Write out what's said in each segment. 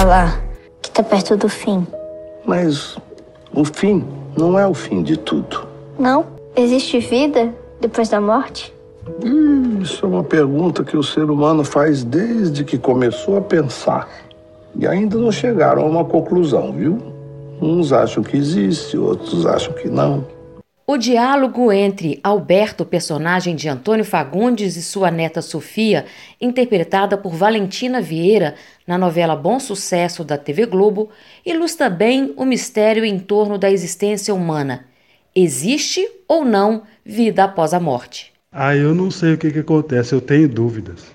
falar que tá perto do fim. Mas o fim não é o fim de tudo. Não? Existe vida depois da morte? Isso é uma pergunta que o ser humano faz desde que começou a pensar. E ainda não chegaram a uma conclusão, viu? Uns acham que existe, outros acham que não. O diálogo entre Alberto, personagem de Antônio Fagundes, e sua neta Sofia, interpretada por Valentina Vieira na novela Bom Sucesso da TV Globo, ilustra bem o mistério em torno da existência humana. Existe ou não vida após a morte? Ah, eu não sei o que, que acontece, eu tenho dúvidas.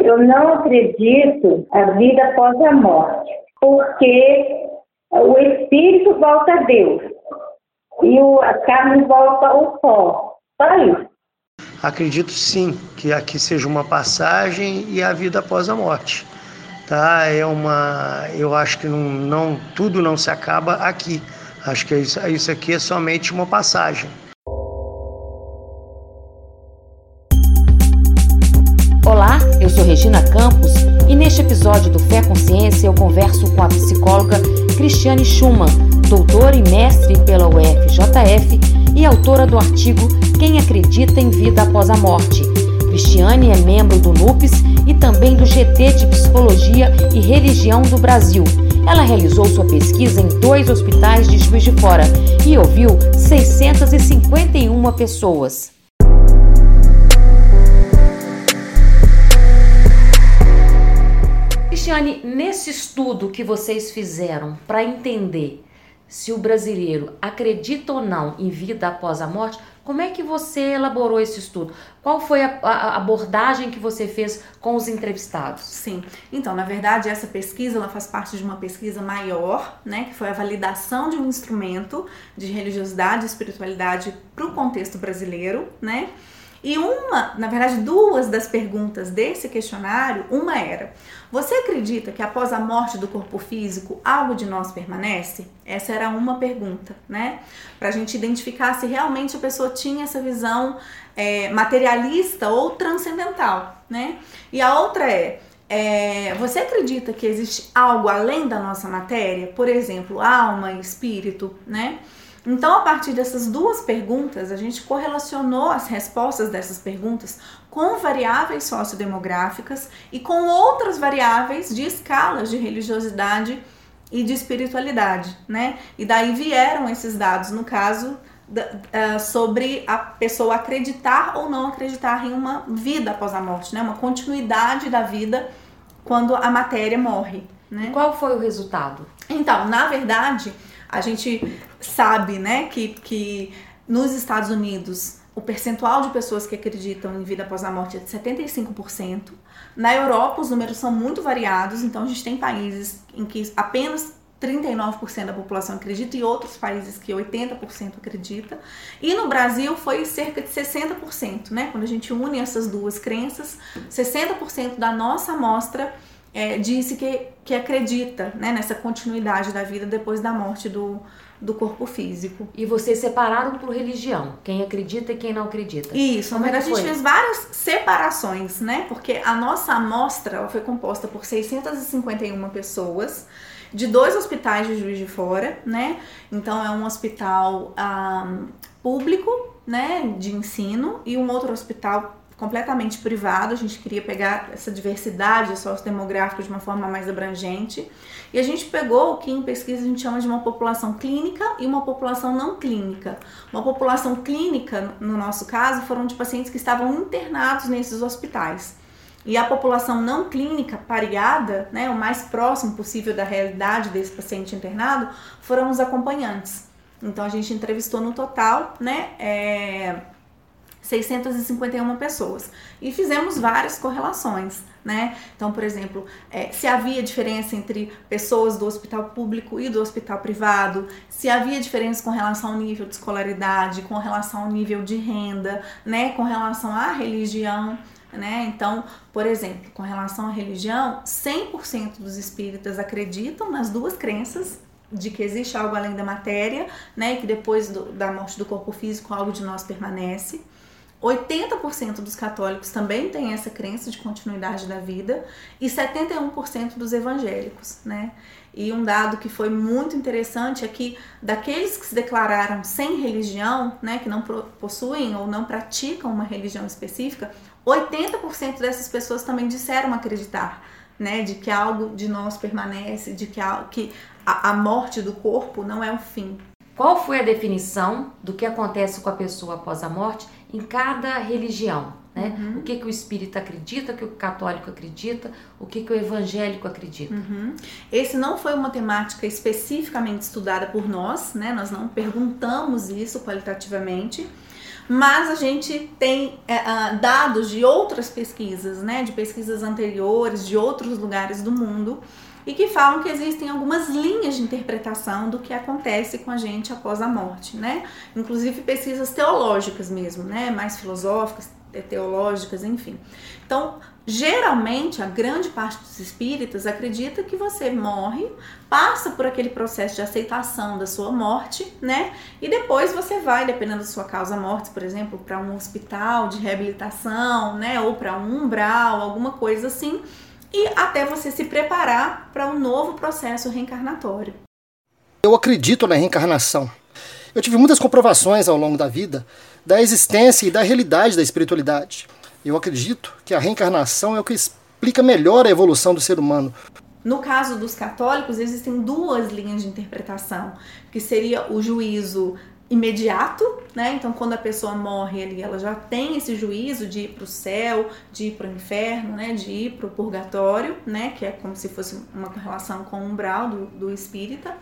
Eu não acredito na vida após a morte, porque o espírito volta a Deus e o, a carne volta ao pó. Só isso. Acredito sim que aqui seja uma passagem e a vida após a morte. Tá? É uma, eu acho que não, não tudo não se acaba aqui. Acho que isso, isso aqui é somente uma passagem. Eu sou Regina Campos e neste episódio do Fé Consciência eu converso com a psicóloga Cristiane Schumann, doutora e mestre pela UFJF e autora do artigo Quem Acredita em Vida Após a Morte. Cristiane é membro do NUPES e também do GT de Psicologia e Religião do Brasil. Ela realizou sua pesquisa em dois hospitais de Juiz de Fora e ouviu 651 pessoas. Cristiane, nesse estudo que vocês fizeram para entender se o brasileiro acredita ou não em vida após a morte, como é que você elaborou esse estudo? Qual foi a, a, abordagem que você fez com os entrevistados? Sim, então, na verdade, essa pesquisa ela faz parte de uma pesquisa maior, né, que foi a validação de um instrumento de religiosidade e espiritualidade para o contexto brasileiro, né? E uma, na verdade, duas das perguntas desse questionário, uma era: você acredita que após a morte do corpo físico algo de nós permanece? Essa era uma pergunta, né? Para a gente identificar se realmente a pessoa tinha essa visão é, materialista ou transcendental, né? E a outra é, é, você acredita que existe algo além da nossa matéria? Por exemplo, alma, espírito, né? Então, a partir dessas duas perguntas, a gente correlacionou as respostas dessas perguntas com variáveis sociodemográficas e com outras variáveis de escalas de religiosidade e de espiritualidade, né? E daí vieram esses dados, no caso, uh, sobre a pessoa acreditar ou não acreditar em uma vida após a morte, né? Uma continuidade da vida quando a matéria morre, né? Qual foi o resultado? Então, na verdade, a gente sabe, né, que, que nos Estados Unidos o percentual de pessoas que acreditam em vida após a morte é de 75%. Na Europa, os números são muito variados, então a gente tem países em que apenas 39% da população acredita e outros países que 80% acredita. E no Brasil foi cerca de 60%, né? Quando a gente une essas duas crenças, 60% da nossa amostra é, disse que, que acredita né, nessa continuidade da vida depois da morte do, do corpo físico. E vocês separaram por religião, quem acredita e quem não acredita. Isso, Como na verdade é a gente fez várias separações, né? Porque a nossa amostra foi composta por 651 pessoas de dois hospitais de Juiz de Fora, né? Então é um hospital um, público, né, de ensino e um outro hospital completamente privado, a gente queria pegar essa diversidade sociodemográfica de uma forma mais abrangente. E a gente pegou o que em pesquisa a gente chama de uma população clínica e uma população não clínica. Uma população clínica, no nosso caso, foram de pacientes que estavam internados nesses hospitais. E a população não clínica pareada, né, o mais próximo possível da realidade desse paciente internado, foram os acompanhantes. Então a gente entrevistou no total, né, é, 651 pessoas. E fizemos várias correlações, né? Então, por exemplo, é, se havia diferença entre pessoas do hospital público e do hospital privado, se havia diferença com relação ao nível de escolaridade, com relação ao nível de renda, né? Com relação à religião. Né? Então, por exemplo, com relação à religião, 100% dos espíritas acreditam nas duas crenças de que existe algo além da matéria, né, e que depois do, da morte do corpo físico algo de nós permanece. 80% dos católicos também têm essa crença de continuidade da vida e 71% dos evangélicos, né? E um dado que foi muito interessante é que daqueles que se declararam sem religião, né, que não possuem ou não praticam uma religião específica, 80% dessas pessoas também disseram acreditar, né, de que algo de nós permanece, de que a, que a morte do corpo não é o fim. Qual foi a definição do que acontece com a pessoa após a morte em cada religião? Né? Uhum. O que, que o espírita acredita, o que o católico acredita, o que, que o evangélico acredita. Uhum. Esse não foi uma temática especificamente estudada por nós, né? nós não perguntamos isso qualitativamente, mas a gente tem é, uh, dados de outras pesquisas, né? de pesquisas anteriores, de outros lugares do mundo, e que falam que existem algumas linhas de interpretação do que acontece com a gente após a morte, né? Inclusive pesquisas teológicas mesmo, né? Mais filosóficas, teológicas, enfim. Então, geralmente, a grande parte dos espíritas acredita que você morre, passa por aquele processo de aceitação da sua morte, né? E depois você vai, dependendo da sua causa morte, por exemplo, para um hospital de reabilitação, né? Ou para um umbral, alguma coisa assim, e até você se preparar para um novo processo reencarnatório. Eu acredito na reencarnação. Eu tive muitas comprovações ao longo da vida da existência e da realidade da espiritualidade. Eu acredito que a reencarnação é o que explica melhor a evolução do ser humano. No caso dos católicos, existem duas linhas de interpretação, que seria o juízo imediato, né? Então, quando a pessoa morre ali, ela já tem esse juízo de ir para o céu, de ir para o inferno, né? De ir para o purgatório, né? Que é como se fosse uma correlação com o umbral do, do espírita.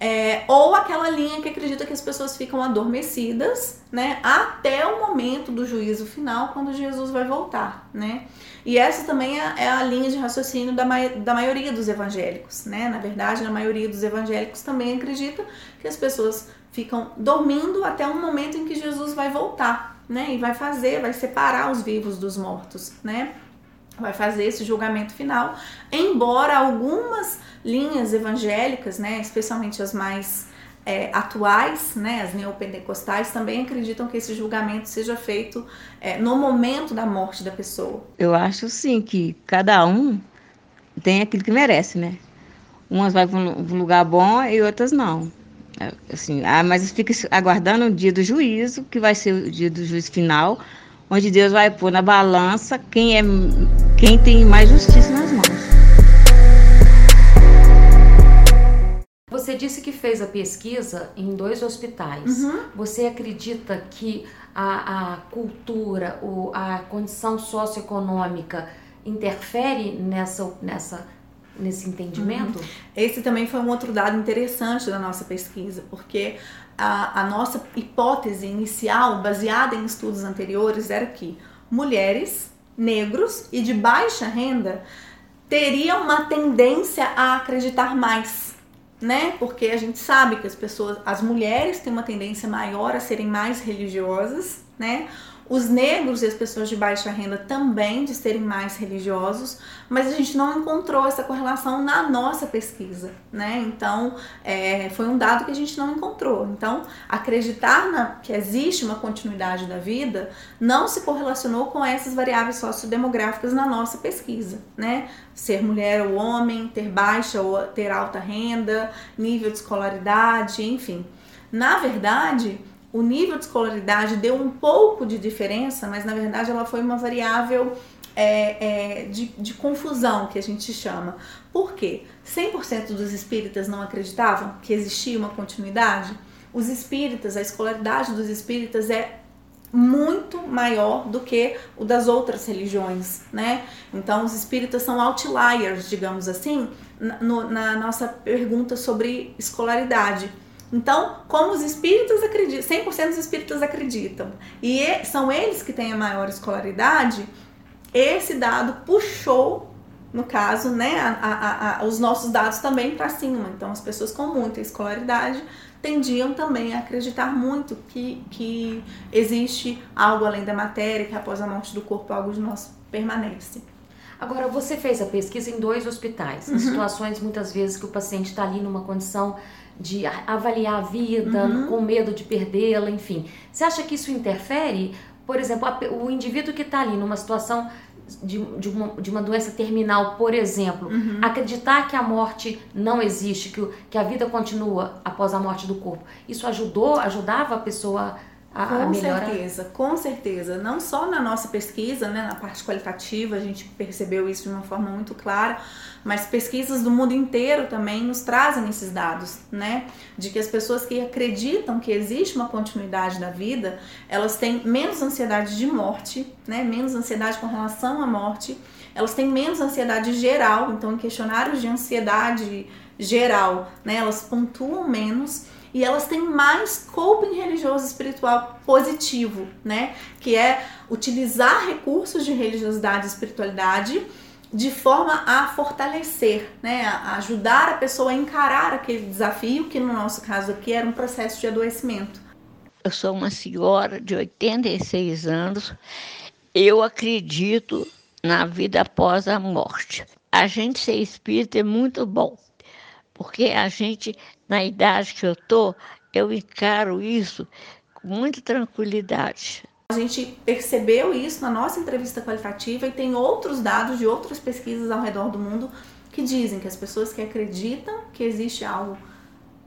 É, ou aquela linha que acredita que as pessoas ficam adormecidas, né, até o momento do juízo final, quando Jesus vai voltar, né. E essa também é, é a linha de raciocínio da, da maioria dos evangélicos, né. Na verdade, a maioria dos evangélicos também acredita que as pessoas ficam dormindo até um momento em que Jesus vai voltar, né, e vai fazer, vai separar os vivos dos mortos, né vai fazer esse julgamento final, embora algumas linhas evangélicas, né, especialmente as mais é, atuais, né, as neopentecostais, também acreditam que esse julgamento seja feito é, no momento da morte da pessoa. Eu acho sim que cada um tem aquilo que merece, né? Umas vai para um lugar bom e outras não. É, assim, ah, mas fica aguardando o dia do juízo, que vai ser o dia do juízo final, onde Deus vai pôr na balança quem é quem tem mais justiça nas mãos. Você disse que fez a pesquisa em dois hospitais. Uhum. Você acredita que a, a cultura, o, a condição socioeconômica interfere nessa, nessa, nesse entendimento? Uhum. Esse também foi um outro dado interessante da nossa pesquisa, porque a, a nossa hipótese inicial, baseada em estudos anteriores, era que mulheres, negros e de baixa renda teriam uma tendência a acreditar mais, né? Porque a gente sabe que as pessoas, as mulheres têm uma tendência maior a serem mais religiosas, né? Os negros e as pessoas de baixa renda também de serem mais religiosos, mas a gente não encontrou essa correlação na nossa pesquisa, né? Então, é, foi um dado que a gente não encontrou. Então, acreditar na, que existe uma continuidade da vida não se correlacionou com essas variáveis sociodemográficas na nossa pesquisa, né? Ser mulher ou homem, ter baixa ou ter alta renda, nível de escolaridade, enfim. Na verdade, o nível de escolaridade deu um pouco de diferença, mas na verdade ela foi uma variável é, é, de, de, confusão que a gente chama. Por quê? 100% dos espíritas não acreditavam que existia uma continuidade? Os espíritas, a escolaridade dos espíritas é muito maior do que o das outras religiões, né? Então, os espíritas são outliers, digamos assim, na, no, na nossa pergunta sobre escolaridade. Então, como os espíritas acreditam, 100% dos espíritas acreditam, e são eles que têm a maior escolaridade, esse dado puxou, no caso, né, a, a, a, os nossos dados também para cima. Então, as pessoas com muita escolaridade tendiam também a acreditar muito que, que existe algo além da matéria, que após a morte do corpo algo de nós permanece. Agora, você fez a pesquisa em dois hospitais, uhum. em situações muitas vezes que o paciente está ali numa condição de avaliar a vida, uhum. com medo de perdê-la, enfim. Você acha que isso interfere por exemplo, a, o indivíduo que está ali numa situação de, de, uma, de uma doença terminal, por exemplo, Uhum. acreditar que a morte não existe, que, que a vida continua após a morte do corpo, isso ajudou, ajudava a pessoa a, a Com melhorar? certeza, com certeza. Não só na nossa pesquisa, né, na parte qualitativa, a gente percebeu isso de uma forma muito clara, mas pesquisas do mundo inteiro também nos trazem esses dados, né? De que as pessoas que acreditam que existe uma continuidade da vida, elas têm menos ansiedade de morte, né? Menos ansiedade com relação à morte, elas têm menos ansiedade geral, então em questionários de ansiedade geral, né, elas pontuam menos e elas têm mais coping religioso espiritual positivo, né? Que é utilizar recursos de religiosidade e espiritualidade de forma a fortalecer, né? A ajudar a pessoa a encarar aquele desafio, que no nosso caso aqui era um processo de adoecimento. Eu sou uma senhora de 86 anos. Eu acredito na vida após a morte. A gente ser espírita é muito bom, porque a gente, na idade que eu tô, eu encaro isso com muita tranquilidade. A gente percebeu isso na nossa entrevista qualitativa e tem outros dados de outras pesquisas ao redor do mundo que dizem que as pessoas que acreditam que existe algo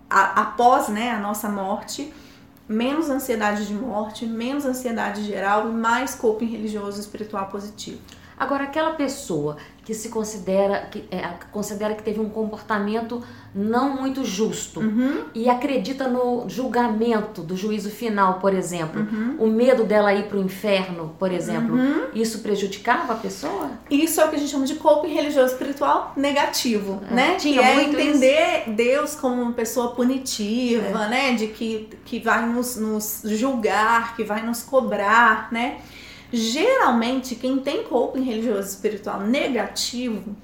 a- após né, a nossa morte, menos ansiedade de morte, menos ansiedade geral e mais coping religioso espiritual positivo. Agora, aquela pessoa que se considera que, é, considera que teve um comportamento não muito justo Uhum. e acredita no julgamento do juízo final, por exemplo, Uhum. o medo dela ir para o inferno, por exemplo, Uhum. isso prejudicava a pessoa? Isso é o que a gente chama de coping religioso espiritual negativo, É, né? tinha que é entender Deus como uma pessoa punitiva, É. né? De que, que vai nos, nos julgar, que vai nos cobrar, né? Geralmente, quem tem coping religioso espiritual negativo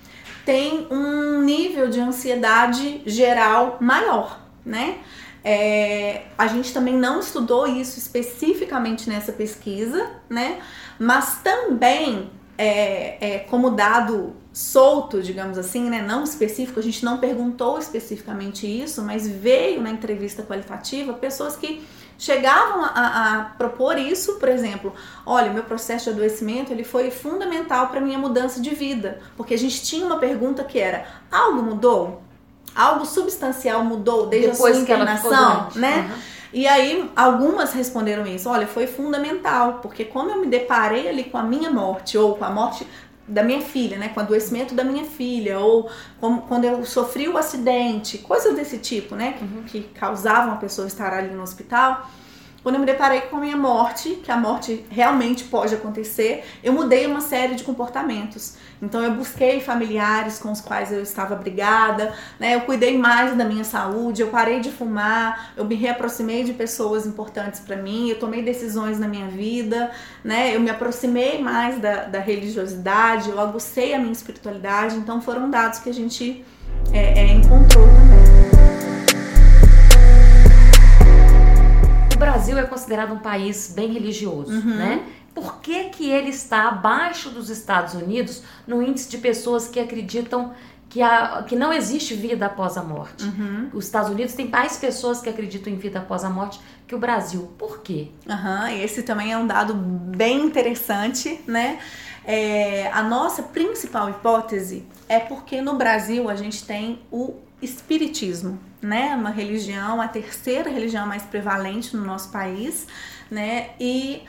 tem um nível de ansiedade geral maior, né? É, a gente também não estudou isso especificamente nessa pesquisa, né? Mas também, é, é, como dado solto, digamos assim, né? Não específico, a gente não perguntou especificamente isso, mas veio na entrevista qualitativa pessoas que chegavam a, a propor isso, por exemplo, olha, o meu processo de adoecimento ele foi fundamental para minha mudança de vida, porque a gente tinha uma pergunta que era, algo mudou? Algo substancial mudou desde Depois a sua doente. né? Uhum. E aí, algumas responderam isso. Olha, foi fundamental, porque como eu me deparei ali com a minha morte, ou com a morte da minha filha, né? Com o adoecimento da minha filha, ou como, quando eu sofri o acidente, coisas desse tipo, né? Que, que causavam a pessoa estar ali no hospital. Quando eu me deparei com a minha morte, que a morte realmente pode acontecer, eu mudei uma série de comportamentos. Então eu busquei familiares com os quais eu estava brigada, né? Eu cuidei mais da minha saúde, eu parei de fumar, eu me reaproximei de pessoas importantes para mim, eu tomei decisões na minha vida, né? Eu me aproximei mais da, da religiosidade, eu agucei a minha espiritualidade. Então foram dados que a gente é, é, encontrou também. Brasil é considerado um país bem religioso, Uhum. né? Por que, que ele está abaixo dos Estados Unidos no índice de pessoas que acreditam que, a, que não existe vida após a morte? Uhum. Os Estados Unidos têm mais pessoas que acreditam em vida após a morte que o Brasil. Por quê? Aham, esse também é um dado bem interessante, né? É, a nossa principal hipótese é porque no Brasil a gente tem o espiritismo, né? Uma religião, a terceira religião mais prevalente no nosso país, né? E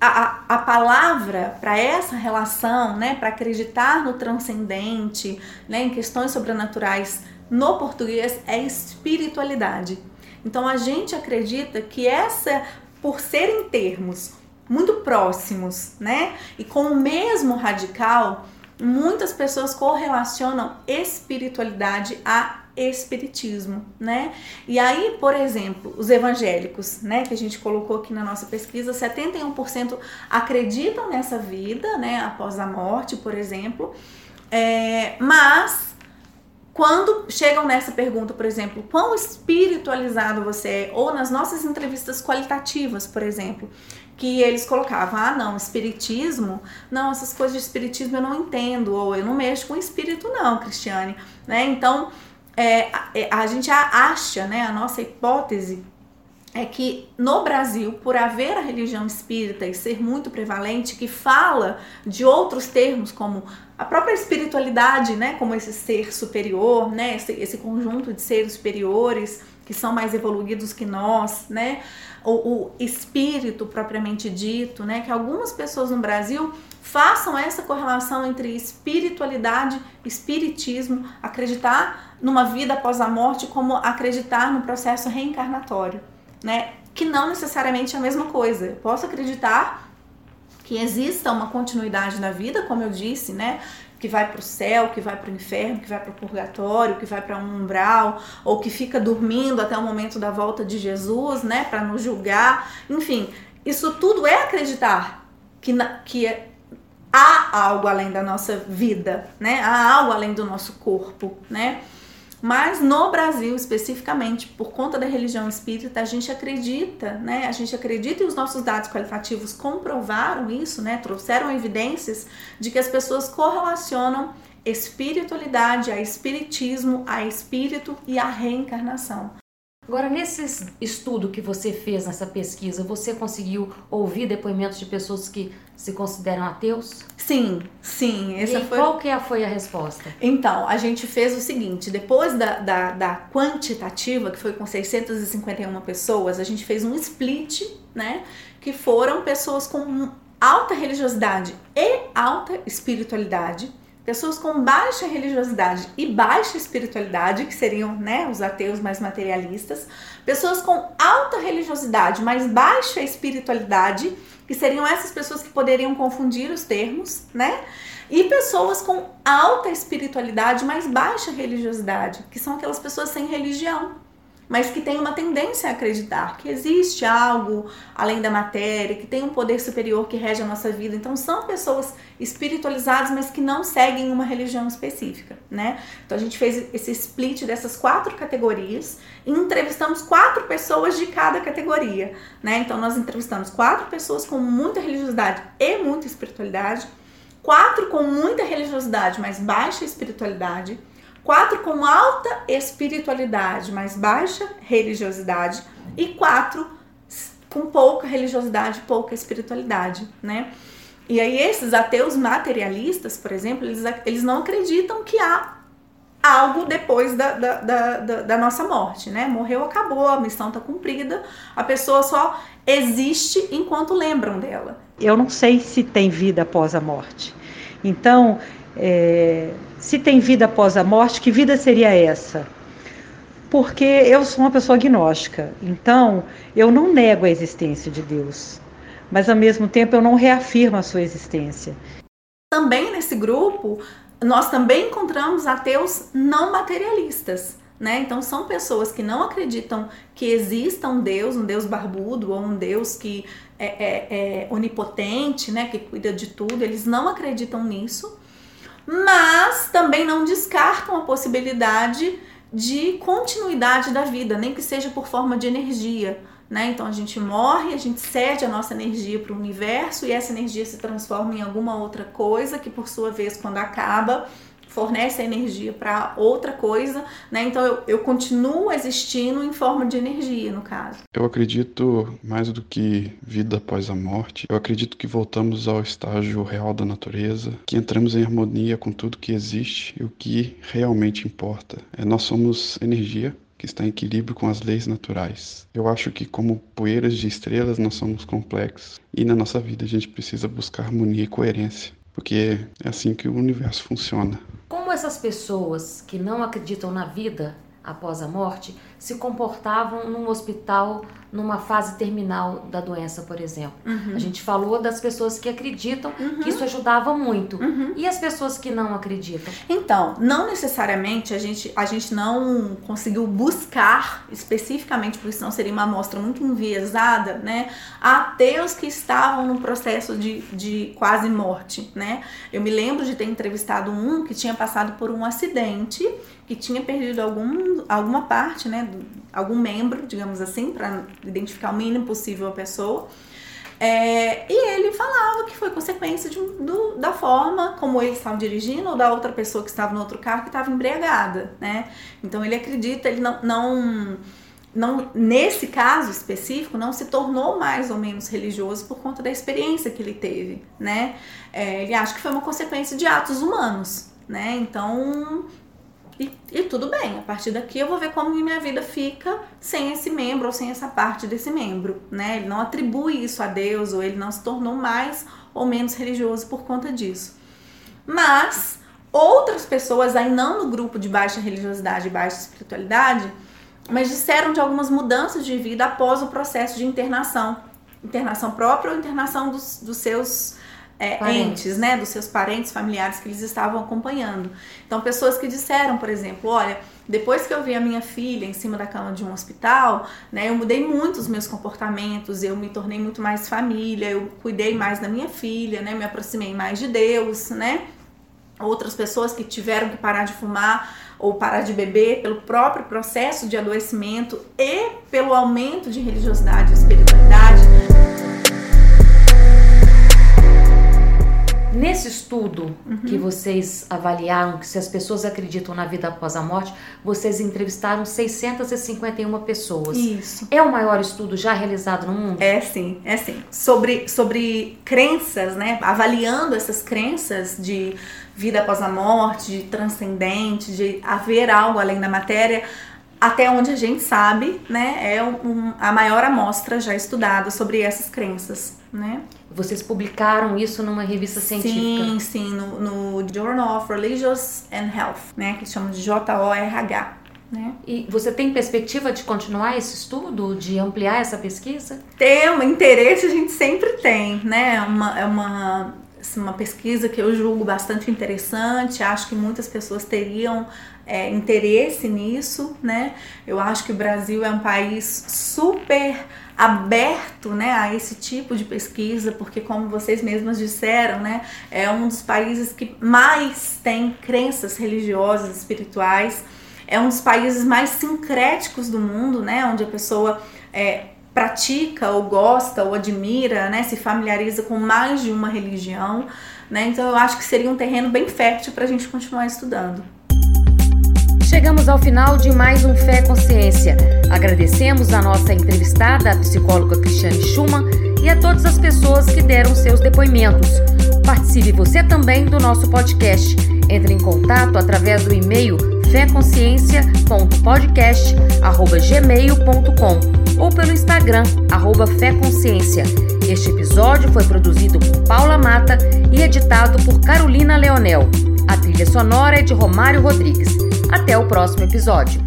a, a, palavra para essa relação, né, para acreditar no transcendente, né, em questões sobrenaturais no português é espiritualidade. Então a gente acredita que essa, por serem termos muito próximos, né, e com o mesmo radical, muitas pessoas correlacionam espiritualidade a espiritismo, né? E aí, por exemplo, os evangélicos, né, que a gente colocou aqui na nossa pesquisa, 71% acreditam nessa vida, né, após a morte, por exemplo, é, mas quando chegam nessa pergunta, por exemplo, quão espiritualizado você é, ou nas nossas entrevistas qualitativas, por exemplo, que eles colocavam, ah, não, espiritismo, não, essas coisas de espiritismo eu não entendo, ou eu não mexo com espírito, não, Cristiane, né? Então, é, a, a gente acha, né, a nossa hipótese é que no Brasil, por haver a religião espírita e ser muito prevalente, que fala de outros termos como a própria espiritualidade, né, como esse ser superior, né, esse, esse conjunto de seres superiores que são mais evoluídos que nós, né, o, o espírito propriamente dito, né, que algumas pessoas no Brasil façam essa correlação entre espiritualidade, espiritismo, acreditar numa vida após a morte como acreditar no processo reencarnatório né? Que não necessariamente é a mesma coisa. Eu posso acreditar que exista uma continuidade na vida, como eu disse, né? Que vai para o céu, que vai para o inferno, que vai para o purgatório, que vai para um umbral, ou que fica dormindo até o momento da volta de Jesus, né? Para nos julgar. Enfim, isso tudo é acreditar que, na, que é, há algo além da nossa vida, né? Há algo além do nosso corpo, né? Mas no Brasil, especificamente, por conta da religião espírita, a gente acredita, né? A gente acredita e os nossos dados qualitativos comprovaram isso, né? Trouxeram evidências de que as pessoas correlacionam espiritualidade a espiritismo, a espírito e a reencarnação. Agora, nesse estudo que você fez, nessa pesquisa, você conseguiu ouvir depoimentos de pessoas que se consideram ateus? Sim, sim. Essa e foi... qual que foi a resposta? Então, a gente fez o seguinte, depois da, da, da quantitativa, que foi com 651 pessoas, a gente fez um split, né? Que foram pessoas com alta religiosidade e alta espiritualidade pessoas com baixa religiosidade e baixa espiritualidade, que seriam né, os ateus mais materialistas, pessoas com alta religiosidade, mas baixa espiritualidade, que seriam essas pessoas que poderiam confundir os termos, né? E pessoas com alta espiritualidade, mas baixa religiosidade, que são aquelas pessoas sem religião, mas que tem uma tendência a acreditar que existe algo além da matéria, que tem um poder superior que rege a nossa vida. Então são pessoas espiritualizadas, mas que não seguem uma religião específica, né? Então a gente fez esse split dessas quatro categorias e entrevistamos quatro pessoas de cada categoria, né? Então nós entrevistamos quatro pessoas com muita religiosidade e muita espiritualidade, quatro com muita religiosidade, mas baixa espiritualidade, quatro com alta espiritualidade, mas baixa religiosidade, e quatro com pouca religiosidade, pouca espiritualidade, né? E aí esses ateus materialistas, por exemplo, eles, eles não acreditam que há algo depois da, da, da, da, nossa morte, né? Morreu, acabou, a missão está cumprida, a pessoa só existe enquanto lembram dela. Eu não sei se tem vida após a morte. Então, é, se tem vida após a morte, que vida seria essa? Porque eu sou uma pessoa agnóstica, então eu não nego a existência de Deus, mas ao mesmo tempo eu não reafirmo a sua existência. Também nesse grupo, nós também encontramos ateus não materialistas. Né? Então são pessoas que não acreditam que exista um Deus, um Deus barbudo ou um Deus que é, é, é onipotente, né? Que cuida de tudo. Eles não acreditam nisso mas também não descartam a possibilidade de continuidade da vida, nem que seja por forma de energia. Né? Então a gente morre, a gente cede a nossa energia para o universo e essa energia se transforma em alguma outra coisa que, por sua vez, quando acaba, fornece a energia para outra coisa, né? Então eu, eu continuo existindo em forma de energia, no caso. Eu acredito mais do que vida após a morte. Eu acredito que voltamos ao estágio real da natureza, que entramos em harmonia com tudo que existe e o que realmente importa. É, nós somos energia que está em equilíbrio com as leis naturais. Eu acho que, como poeiras de estrelas, nós somos complexos e na nossa vida a gente precisa buscar harmonia e coerência, porque é assim que o universo funciona. Como essas pessoas que não acreditam na vida após a morte se comportavam num hospital numa fase terminal da doença, por exemplo. Uhum. A gente falou das pessoas que acreditam uhum. que isso ajudava muito. Uhum. E as pessoas que não acreditam? Então, não necessariamente a gente, a gente não conseguiu buscar especificamente, porque senão seria uma amostra muito enviesada, né? Ateus que estavam no processo de, de quase morte, né? Eu me lembro de ter entrevistado um que tinha passado por um acidente que tinha perdido algum, alguma parte, né, algum membro, digamos assim, para identificar o mínimo possível a pessoa. É, e ele falava que foi consequência de, do, da forma como ele estava dirigindo ou da outra pessoa que estava no outro carro que estava embriagada, né? Então ele acredita, ele não, não não, nesse caso específico, não se tornou mais ou menos religioso por conta da experiência que ele teve, né? É, ele acha que foi uma consequência de atos humanos, né? Então, e, e, tudo bem, a partir daqui eu vou ver como minha vida fica sem esse membro ou sem essa parte desse membro, né? Ele não atribui isso a Deus ou ele não se tornou mais ou menos religioso por conta disso. Mas outras pessoas, aí não no grupo de baixa religiosidade e baixa espiritualidade, mas disseram de algumas mudanças de vida após o processo de internação. Internação própria ou internação dos, dos seus é, entes, né? Dos seus parentes, familiares que eles estavam acompanhando. Então, pessoas que disseram, por exemplo, olha, depois que eu vi a minha filha em cima da cama de um hospital, né, eu mudei muito os meus comportamentos, eu me tornei muito mais família, eu cuidei mais da minha filha, né, me aproximei mais de Deus, né? Outras pessoas que tiveram que parar de fumar ou parar de beber pelo próprio processo de adoecimento e pelo aumento de religiosidade e Nesse estudo uhum. que vocês avaliaram que se as pessoas acreditam na vida após a morte, vocês entrevistaram 651 pessoas. Isso. É o maior estudo já realizado no mundo? É sim, é sim. Sobre, sobre crenças, né? Avaliando essas crenças de vida após a morte, de transcendente, de haver algo além da matéria, até onde a gente sabe, né, é um, a maior amostra já estudada sobre essas crenças, né? Vocês publicaram isso numa revista científica? Sim, sim, no, no Journal of Religious and Health, né, que eles chamam de JORH. Né? E você tem perspectiva de continuar esse estudo, de ampliar essa pesquisa? Tem, um interesse a gente sempre tem, né? Uma, é uma, uma pesquisa que eu julgo bastante interessante, acho que muitas pessoas teriam é, interesse nisso, né? Eu acho que o Brasil é um país super aberto né, a esse tipo de pesquisa, porque como vocês mesmas disseram, né, é um dos países que mais tem crenças religiosas, espirituais, é um dos países mais sincréticos do mundo, né, onde a pessoa é, pratica ou gosta ou admira, né, se familiariza com mais de uma religião, né, então eu acho que seria um terreno bem fértil para a gente continuar estudando. Chegamos ao final de mais um Fé Consciência. Agradecemos a nossa entrevistada, a psicóloga Cristiane Schumann, e a todas as pessoas que deram seus depoimentos. Participe você também do nosso podcast. Entre em contato através do e-mail feconsciência.podcast@gmail.com ou pelo Instagram arroba Fé Consciência. Este episódio foi produzido por Paula Mata e editado por Carolina Leonel. A trilha sonora é de Romário Rodrigues. Até o próximo episódio.